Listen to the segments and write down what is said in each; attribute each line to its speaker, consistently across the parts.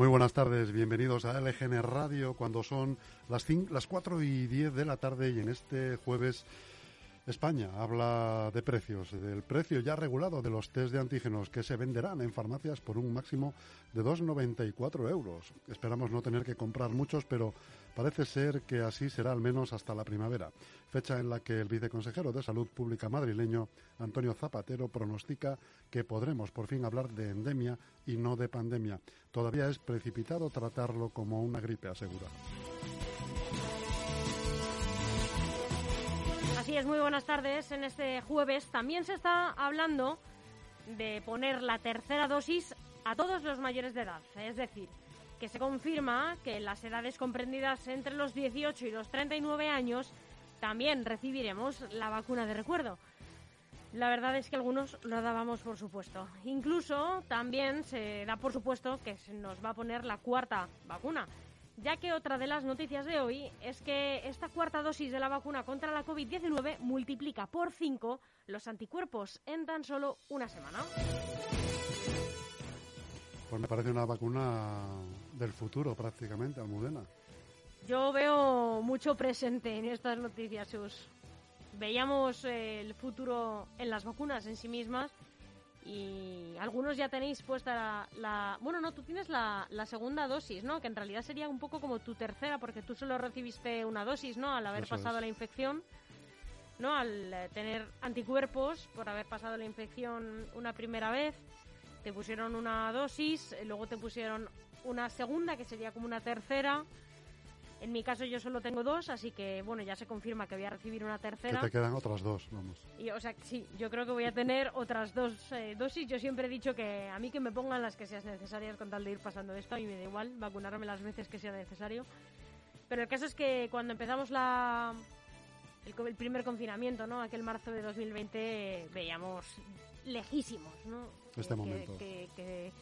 Speaker 1: Muy buenas tardes, bienvenidos a LGN Radio cuando son las, las 4 y 10 de la tarde y en este jueves España habla de precios, del precio ya regulado de los test de antígenos que se venderán en farmacias por un máximo de 2,94 euros. Esperamos no tener que comprar muchos, pero parece ser que así será al menos hasta la primavera, fecha en la que el viceconsejero de Salud Pública madrileño, Antonio Zapatero, pronostica que podremos por fin hablar de endemia y no de pandemia. Todavía es precipitado tratarlo como una gripe, asegura.
Speaker 2: Así es, muy buenas tardes. En este jueves también se está hablando de poner la tercera dosis a todos los mayores de edad. Es decir, que se confirma que en las edades comprendidas entre los 18 y los 39 años también recibiremos la vacuna de recuerdo. La verdad es que algunos lo dábamos por supuesto. Incluso también se da por supuesto que se nos va a poner la cuarta vacuna ya que otra de las noticias de hoy es que esta cuarta dosis de la vacuna contra la COVID-19 multiplica por 5 los anticuerpos en tan solo una semana.
Speaker 1: Pues me parece una vacuna del futuro prácticamente, Almudena.
Speaker 2: Yo veo mucho presente en estas noticias, Sus. Veíamos el futuro en las vacunas en sí mismas y algunos ya tenéis puesta la, bueno no tú tienes la, la, segunda dosis no que en realidad sería un poco como tu tercera porque tú solo recibiste una dosis no al haber pasado la infección no al eh, tener anticuerpos por haber pasado la infección una primera vez te pusieron una dosis luego te pusieron una segunda que sería como una tercera en mi caso yo solo tengo dos, así que bueno, ya se confirma que voy a recibir una tercera.
Speaker 1: Que te quedan otras dos, vamos.
Speaker 2: Y, o sea, sí, yo creo que voy a tener otras dos eh, dosis. Yo siempre he dicho que a mí que me pongan las que sean necesarias con tal de ir pasando esto y me da igual vacunarme las veces que sea necesario. Pero el caso es que cuando empezamos la el, primer confinamiento, ¿no? Aquel marzo de 2020 veíamos lejísimos, ¿no?
Speaker 1: Este momento.
Speaker 2: Que,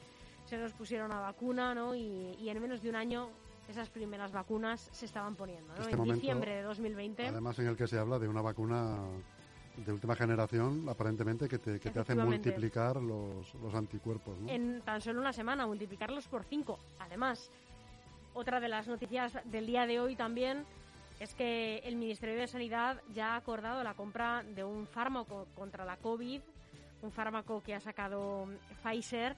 Speaker 2: se nos pusieron a vacuna, ¿no? y en menos de un año esas primeras vacunas se estaban poniendo, ¿no?
Speaker 1: Este
Speaker 2: en diciembre de 2020.
Speaker 1: Además, en el que se habla de una vacuna de última generación, aparentemente, que te, que te hace multiplicar los, los anticuerpos. ¿no?
Speaker 2: En tan solo una semana, multiplicarlos por cinco. Además, otra de las noticias del día de hoy también es que el Ministerio de Sanidad ya ha acordado la compra de un fármaco contra la COVID, un fármaco que ha sacado Pfizer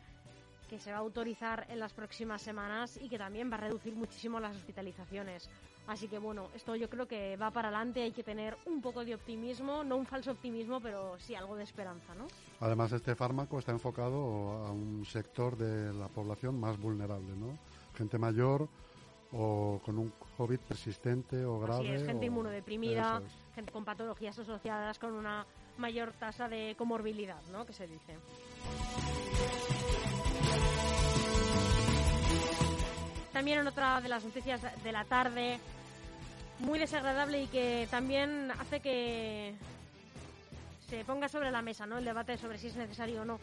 Speaker 2: que se va a autorizar en las próximas semanas y que también va a reducir muchísimo las hospitalizaciones. Así que bueno, esto yo creo que va para adelante, hay que tener un poco de optimismo, no un falso optimismo, pero sí algo de esperanza, ¿no?
Speaker 1: Además, este fármaco está enfocado a un sector de la población más vulnerable, ¿no? Gente mayor o con un COVID persistente o grave.
Speaker 2: Así es, gente inmunodeprimida, gente con patologías asociadas con una mayor tasa de comorbilidad, ¿no? Que se dice. También en otra de las noticias de la tarde, muy desagradable y que también hace que se ponga sobre la mesa ¿no? el debate sobre si es necesario o no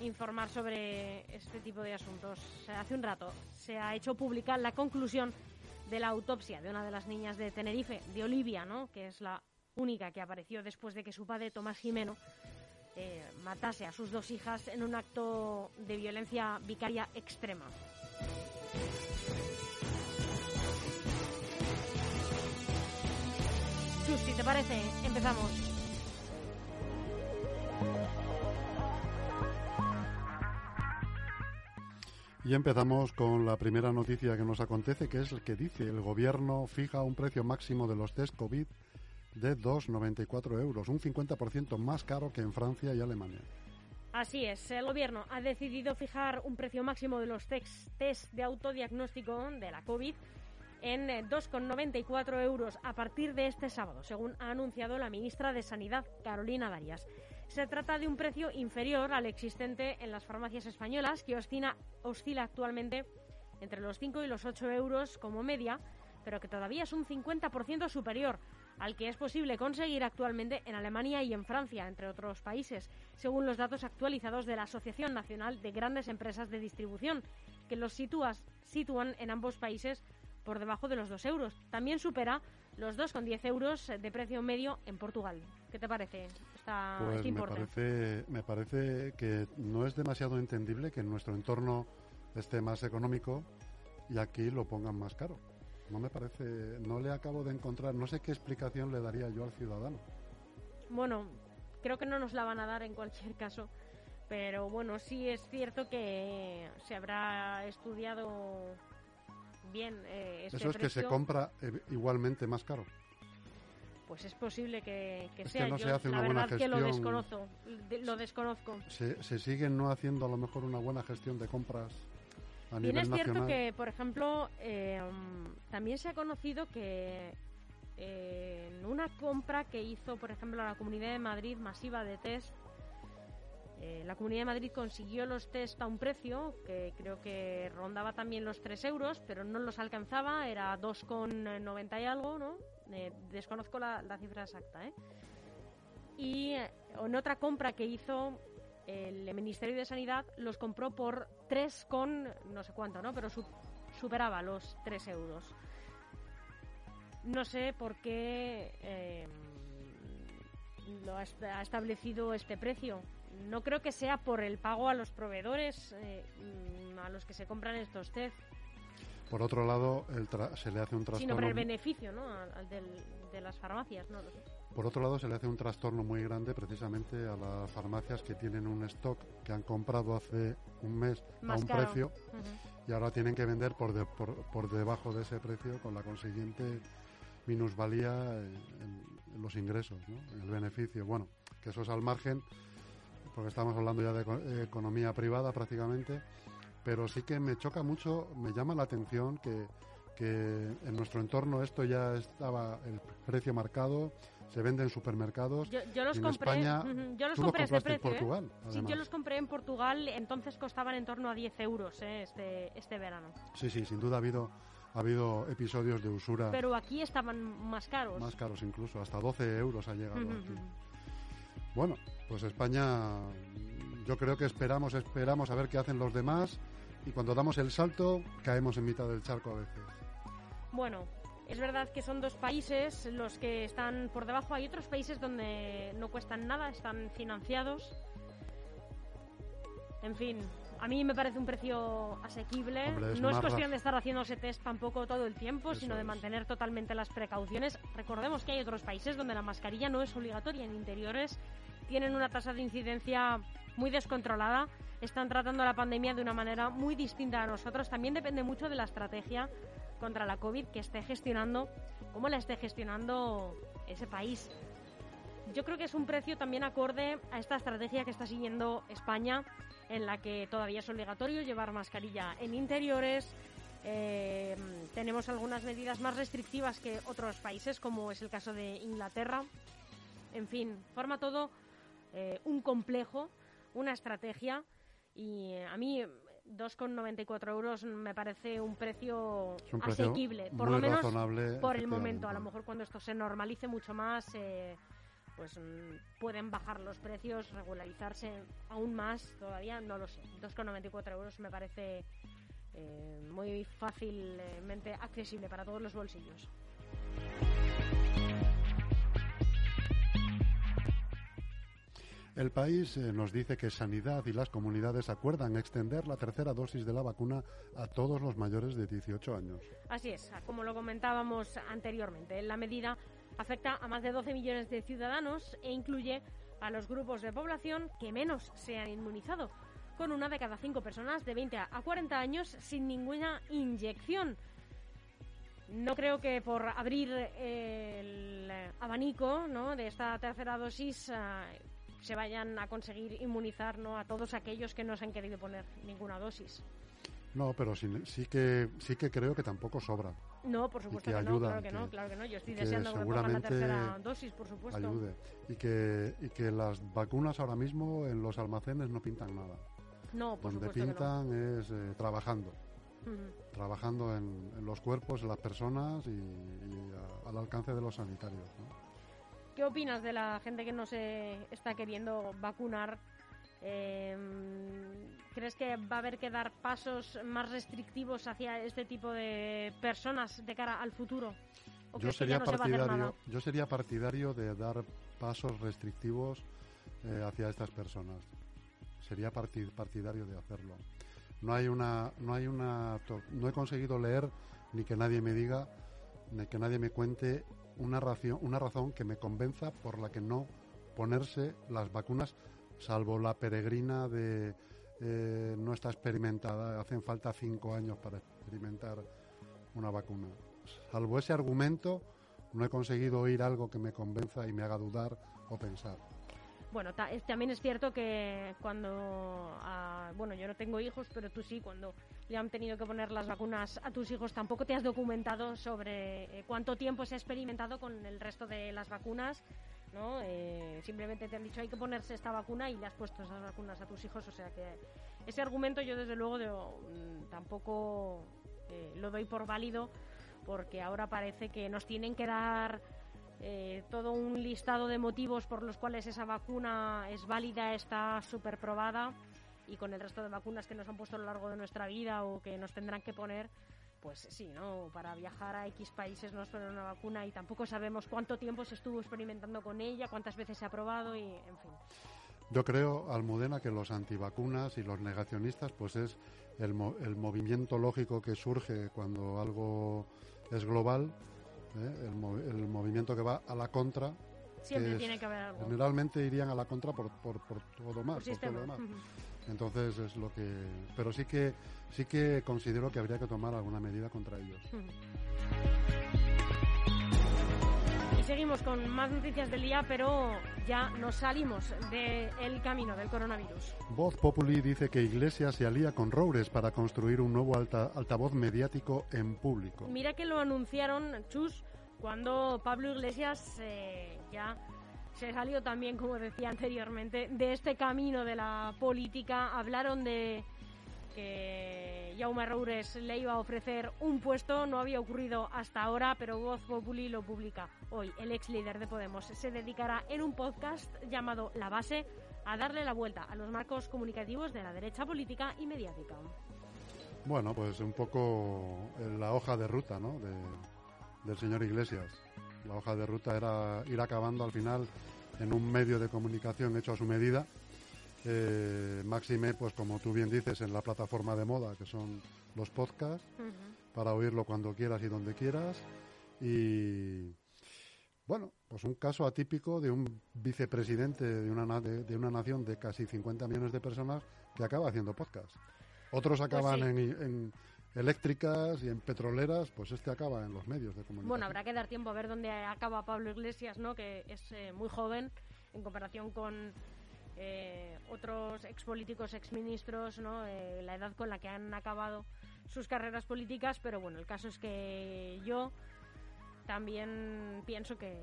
Speaker 2: informar sobre este tipo de asuntos. Hace un rato se ha hecho pública la conclusión de la autopsia de una de las niñas de Tenerife, de Olivia, ¿no? que es la única que apareció después de que su padre, Tomás Jimeno, matase a sus dos hijas en un acto de violencia vicaria extrema. si te parece, empezamos.
Speaker 1: Y empezamos con la primera noticia que nos acontece, que es el que dice el gobierno fija un precio máximo de los test COVID de 2,94 euros, un 50% más caro que en Francia y Alemania.
Speaker 2: Así es, el gobierno ha decidido fijar un precio máximo de los test, de autodiagnóstico de la COVID en 2,94 euros a partir de este sábado, según ha anunciado la ministra de Sanidad, Carolina Darias. Se trata de un precio inferior al existente en las farmacias españolas, que oscila, oscila actualmente entre los 5 y los 8 euros como media, pero que todavía es un 50% superior al que es posible conseguir actualmente en Alemania y en Francia, entre otros países, según los datos actualizados de la Asociación Nacional de Grandes Empresas de Distribución, que los sitúan en ambos países por debajo de los 2 euros. También supera los 2,10 euros de precio medio en Portugal. ¿Qué te parece esta,
Speaker 1: pues
Speaker 2: este
Speaker 1: me parece, me parece que no es demasiado entendible que en nuestro entorno este más económico y aquí lo pongan más caro. No me parece, no le acabo de encontrar, no sé qué explicación le daría yo al ciudadano.
Speaker 2: Bueno, creo que no nos la van a dar en cualquier caso, pero bueno, sí es cierto que se habrá estudiado bien eh, este
Speaker 1: Eso es que se compra eh, igualmente más caro.
Speaker 2: Pues es posible que,
Speaker 1: Es
Speaker 2: sea.
Speaker 1: que no
Speaker 2: Yo
Speaker 1: se hace una
Speaker 2: la
Speaker 1: buena
Speaker 2: verdad que lo
Speaker 1: gestión.
Speaker 2: desconozco. de- Lo desconozco.
Speaker 1: Se, se siguen no haciendo a lo mejor una buena gestión de compras a
Speaker 2: Bien es cierto que, por ejemplo, eh, mm, también se ha conocido que eh, en una compra que hizo, por ejemplo, la Comunidad de Madrid masiva de test, eh, la Comunidad de Madrid consiguió los test a un precio que creo que rondaba también los 3 euros, pero no los alcanzaba, era 2,90 y algo, ¿no? Desconozco la, la cifra exacta, ¿eh? Y en otra compra que hizo el Ministerio de Sanidad los compró por 3 con no sé cuánto, ¿no? Pero su- superaba los 3 euros. No sé por qué eh, lo ha, est- ha establecido este precio. No creo que sea por el pago a los proveedores eh, a los que se compran estos test,
Speaker 1: Por otro lado, el tra- se le hace un trastorno.
Speaker 2: sino por el beneficio, ¿no? Al, al del- de las farmacias, no lo sé.
Speaker 1: Por otro lado, se le hace un trastorno muy grande precisamente a las farmacias que tienen un stock que han comprado hace un mes
Speaker 2: Más
Speaker 1: a un
Speaker 2: caro.
Speaker 1: precio y ahora tienen que vender por, de- por, por debajo de ese precio con la consiguiente minusvalía en, en los ingresos, ¿no? en el beneficio. Bueno, que eso es al margen, porque estamos hablando ya de eco- economía privada prácticamente, pero sí que me choca mucho, me llama la atención que, que en nuestro entorno esto ya estaba el precio marcado, se vende en supermercados.
Speaker 2: Yo, yo los
Speaker 1: en
Speaker 2: compré,
Speaker 1: España,
Speaker 2: yo los
Speaker 1: tú
Speaker 2: compré
Speaker 1: compraste en
Speaker 2: precio, ¿eh?
Speaker 1: Portugal,
Speaker 2: Sí,
Speaker 1: además.
Speaker 2: yo los compré en Portugal, entonces costaban en torno a 10 euros ¿eh? este, este verano.
Speaker 1: Sí, sí, sin duda ha habido, ha habido episodios de usura
Speaker 2: Pero aquí estaban más caros.
Speaker 1: más caros incluso, hasta 12 euros ha llegado aquí. Bueno, pues España, yo creo que esperamos, esperamos a ver qué hacen los demás y cuando damos el salto caemos en mitad del charco a veces.
Speaker 2: Bueno, es verdad que son dos países los que están por debajo. Hay otros países donde no cuestan nada, están financiados. En fin, a mí me parece un precio asequible.
Speaker 1: Hombre, es
Speaker 2: no es cuestión de estar haciéndose test tampoco todo el tiempo,
Speaker 1: Eso
Speaker 2: sino de
Speaker 1: es.
Speaker 2: mantener totalmente las precauciones. Recordemos que hay otros países donde la mascarilla no es obligatoria en interiores, tienen una tasa de incidencia muy descontrolada, están tratando la pandemia de una manera muy distinta a nosotros. También depende mucho de la estrategia contra la COVID que esté gestionando, cómo la esté gestionando ese país. Yo creo que es un precio también acorde a esta estrategia que está siguiendo España, en la que todavía es obligatorio llevar mascarilla en interiores. Eh, tenemos algunas medidas más restrictivas que otros países, como es el caso de Inglaterra. En fin, forma todo eh, un complejo, una estrategia. Y eh, a mí 2,94 euros me parece un precio
Speaker 1: Es un precio
Speaker 2: asequible, por lo menos por el momento. A lo mejor cuando esto se normalice mucho más, eh, pues mm, pueden bajar los precios, regularizarse aún más, todavía no lo sé. 2,94 euros me parece eh, muy fácilmente accesible para todos los bolsillos.
Speaker 1: El país eh, nos dice que Sanidad y las comunidades acuerdan extender la tercera dosis de la vacuna a todos los mayores de 18 años.
Speaker 2: Así es, como lo comentábamos anteriormente, la medida afecta a más de 12 millones de ciudadanos e incluye a los grupos de población que menos se han inmunizado, con una de cada cinco personas de 20 a 40 años sin ninguna inyección. No creo que por abrir el abanico ¿no? de esta tercera dosis ah, se vayan a conseguir inmunizar ¿no? a todos aquellos que no se han querido poner ninguna dosis.
Speaker 1: No, pero sí, sí que sí que creo que tampoco sobra.
Speaker 2: No, por supuesto
Speaker 1: que
Speaker 2: que, no,
Speaker 1: ayuda,
Speaker 2: claro que, no,
Speaker 1: que-
Speaker 2: claro que no. Yo estoy deseando que pongan la tercera dosis, por supuesto.
Speaker 1: Ayude. Y que, y que las vacunas ahora mismo en los almacenes no pintan nada.
Speaker 2: No, por
Speaker 1: Donde
Speaker 2: supuesto
Speaker 1: pintan es eh, trabajando. Trabajando en, en los cuerpos, en las personas y, y a- al alcance de los sanitarios. ¿no?
Speaker 2: ¿Qué opinas de la gente que no se está queriendo vacunar? Eh, ¿Crees que va a haber que dar pasos más restrictivos hacia este tipo de personas de cara al futuro? ¿O
Speaker 1: Yo sería,
Speaker 2: se
Speaker 1: partidario, yo sería partidario de dar pasos restrictivos eh, hacia estas personas. Sería parti- partidario de hacerlo. no hay una, no hay una, no he conseguido leer ni que nadie me diga, ni que nadie me cuente una una razón que me convenza por la que no ponerse las vacunas, salvo la peregrina de eh, no está experimentada, hacen falta cinco años para experimentar una vacuna. Salvo ese argumento, no he conseguido oír algo que me convenza y me haga dudar o pensar.
Speaker 2: Bueno, también es cierto que cuando, ah, bueno, yo no tengo hijos, pero tú sí, cuando le han tenido que poner las vacunas a tus hijos, tampoco te has documentado sobre eh, cuánto tiempo se ha experimentado con el resto de las vacunas, ¿no? Eh, simplemente te han dicho hay que ponerse esta vacuna y le has puesto esas vacunas a tus hijos, o sea que ese argumento yo desde luego mm, tampoco eh, lo doy por válido porque ahora parece que nos tienen que dar eh, todo un listado de motivos por los cuales esa vacuna es válida, está súper probada y con el resto de vacunas que nos han puesto a lo largo de nuestra vida o que nos tendrán que poner, pues sí, ¿no? Para viajar a X países nos ponen una vacuna y tampoco sabemos cuánto tiempo se estuvo experimentando con ella, cuántas veces se ha probado y, en fin.
Speaker 1: Yo creo, Almudena, que los antivacunas y los negacionistas, pues es el, el movimiento lógico que surge cuando algo es global ¿eh? el, movimiento que va a la contra.
Speaker 2: Siempre tiene que haber algo.
Speaker 1: Generalmente irían a la contra por, por, todo más. Entonces es lo que. Pero sí que sí que considero que habría que tomar alguna medida contra ellos.
Speaker 2: Y seguimos con más noticias del día, pero ya nos salimos del camino del coronavirus.
Speaker 1: Voz Populi dice que Iglesias se alía con Roures para construir un nuevo altavoz mediático en público.
Speaker 2: Mira que lo anunciaron, Chus, cuando Pablo Iglesias eh, ya se salió también, como decía anteriormente, de este camino de la política. Hablaron de que Jaume Roures le iba a ofrecer un puesto, no había ocurrido hasta ahora, pero Voz Populi lo publica hoy. El ex líder de Podemos se dedicará en un podcast llamado La Base a darle la vuelta a los marcos comunicativos de la derecha política y mediática.
Speaker 1: Bueno, pues un poco la hoja de ruta, ¿no? Del señor Iglesias. La hoja de ruta era ir acabando al final en un medio de comunicación hecho a su medida. Eh, máxime, pues como tú bien dices, en la plataforma de moda, que son los podcasts, para oírlo cuando quieras y donde quieras. Y bueno, pues un caso atípico de un vicepresidente de una, de, una nación de casi 50 millones de personas que acaba haciendo podcast. Otros pues acaban en eléctricas y en petroleras, pues este acaba en los medios de comunicación.
Speaker 2: Bueno, habrá que dar tiempo a ver dónde acaba Pablo Iglesias, ¿no? Que es eh, muy joven en comparación con eh, otros expolíticos, exministros, ¿no? Eh, la edad con la que han acabado sus carreras políticas, pero bueno, el caso es que yo también pienso que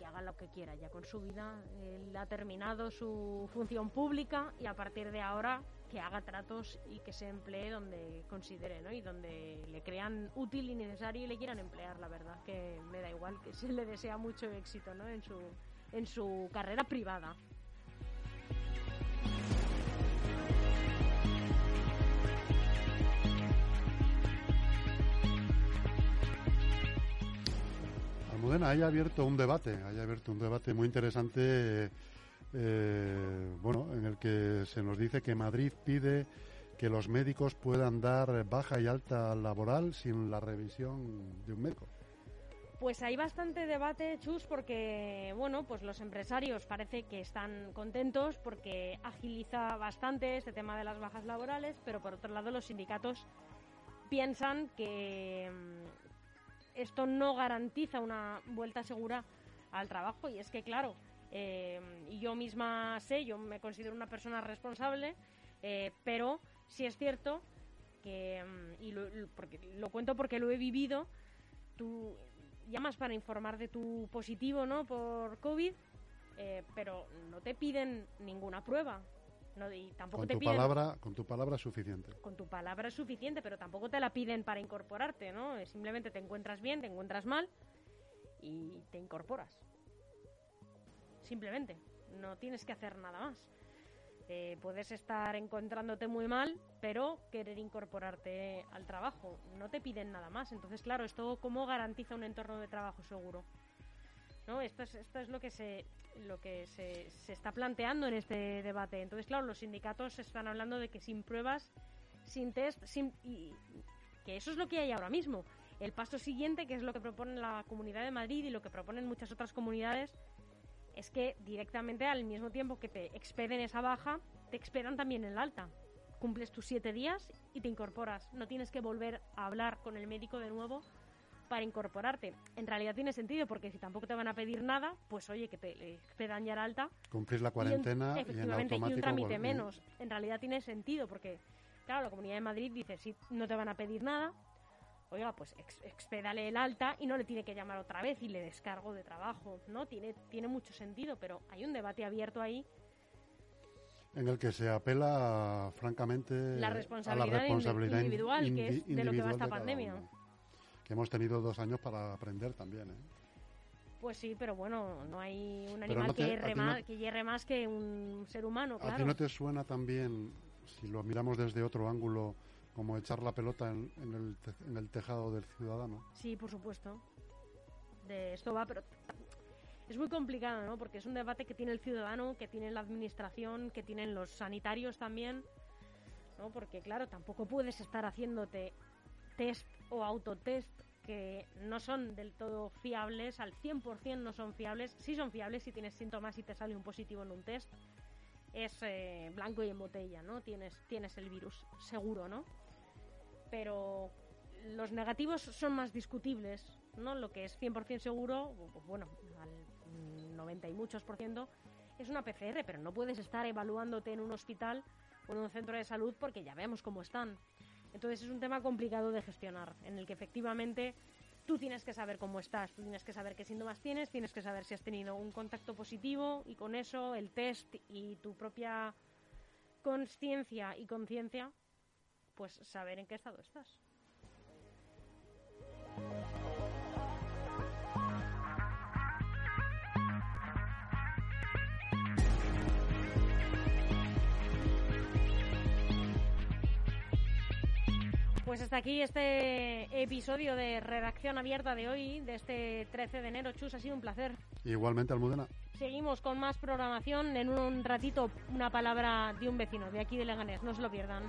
Speaker 2: que haga lo que quiera ya con su vida. Él ha terminado su función pública y a partir de ahora que haga tratos y que se emplee donde considere, ¿no? Y donde le crean útil y necesario y le quieran emplear, la verdad, que me da igual, que se le desea mucho éxito, ¿no? En su, en su carrera privada.
Speaker 1: Almudena, haya abierto un debate, haya abierto un debate muy interesante eh, bueno, en el que se nos dice que Madrid pide que los médicos puedan dar baja y alta laboral sin la revisión de un médico.
Speaker 2: Pues hay bastante debate, Chus, porque bueno, pues los empresarios parece que están contentos porque agiliza bastante este tema de las bajas laborales, pero por otro lado los sindicatos piensan que esto no garantiza una vuelta segura al trabajo y es que claro, eh, yo misma sé, yo me considero una persona responsable, eh, pero sí es cierto que, mm, y lo, porque, lo cuento porque lo he vivido, tú llamas para informar de tu positivo ¿no? por COVID, eh, pero no te piden ninguna prueba. No, y tampoco
Speaker 1: con
Speaker 2: te
Speaker 1: tu
Speaker 2: piden,
Speaker 1: palabra con tu palabra es suficiente
Speaker 2: con tu palabra es suficiente pero tampoco te la piden para incorporarte no simplemente te encuentras bien te encuentras mal y te incorporas simplemente. No tienes que hacer nada más. Eh, puedes estar encontrándote muy mal, pero querer incorporarte al trabajo. No te piden nada más. Entonces, claro, esto cómo garantiza un entorno de trabajo seguro. ¿No? Esto es, esto es lo que se lo que se, se está planteando en este debate. Entonces, claro, los sindicatos están hablando de que sin pruebas sin test, sin, y que eso es lo que hay ahora mismo. El paso siguiente, que es lo que propone la Comunidad de Madrid y lo que proponen muchas otras comunidades, es que directamente al mismo tiempo que te expeden esa baja, te expedan también el alta. Cumples tus siete días y te incorporas. No tienes que volver a hablar con el médico de nuevo para incorporarte. En realidad tiene sentido porque si tampoco te van a pedir nada, pues oye, que te expedan ya el alta.
Speaker 1: Cumplir la cuarentena y, efectivamente, y
Speaker 2: un trámite menos. En realidad tiene sentido porque, claro, la Comunidad de Madrid dice, si no te van a pedir nada, oiga, pues expédale el alta y no le tiene que llamar otra vez y le descargo de trabajo, ¿no? Tiene, tiene mucho sentido, pero hay un debate abierto ahí.
Speaker 1: En el que se apela, francamente,
Speaker 2: la a la responsabilidad individual, que es de lo que va esta pandemia.
Speaker 1: Que hemos tenido dos años para aprender también, ¿eh?
Speaker 2: Pues sí, pero bueno, no hay un animal que, hierre más, que hierre más que un ser humano, claro.
Speaker 1: ¿A ti no te suena también, si lo miramos desde otro ángulo, como echar la pelota en, el, en el tejado del ciudadano.
Speaker 2: Sí, por supuesto. De esto va, pero es muy complicado, ¿no? Porque es un debate que tiene el ciudadano, que tiene la administración, que tienen los sanitarios también, ¿no? Porque claro, tampoco puedes estar haciéndote test o autotest que no son del todo fiables, al 100% no son fiables, sí son fiables si tienes síntomas y te sale un positivo en un test, es eh, blanco y en botella, ¿no? Tienes, tienes el virus, seguro, ¿no? Pero los negativos son más discutibles, ¿no? Lo que es 100% seguro, bueno, al 90 y muchos por ciento, es una PCR, pero no puedes estar evaluándote en un hospital o en un centro de salud porque ya vemos cómo están. Entonces es un tema complicado de gestionar, en el que efectivamente tú tienes que saber cómo estás, tú tienes que saber qué síntomas tienes, tienes que saber si has tenido un contacto positivo y con eso el test y tu propia conciencia y conciencia, pues saber en qué estado estás. Pues hasta aquí este episodio de redacción abierta de hoy, de este 13 de enero. Chus, ha sido un placer.
Speaker 1: Igualmente, Almudena.
Speaker 2: Seguimos con más programación. En un ratito, una palabra de un vecino de aquí de Leganés. No se lo pierdan.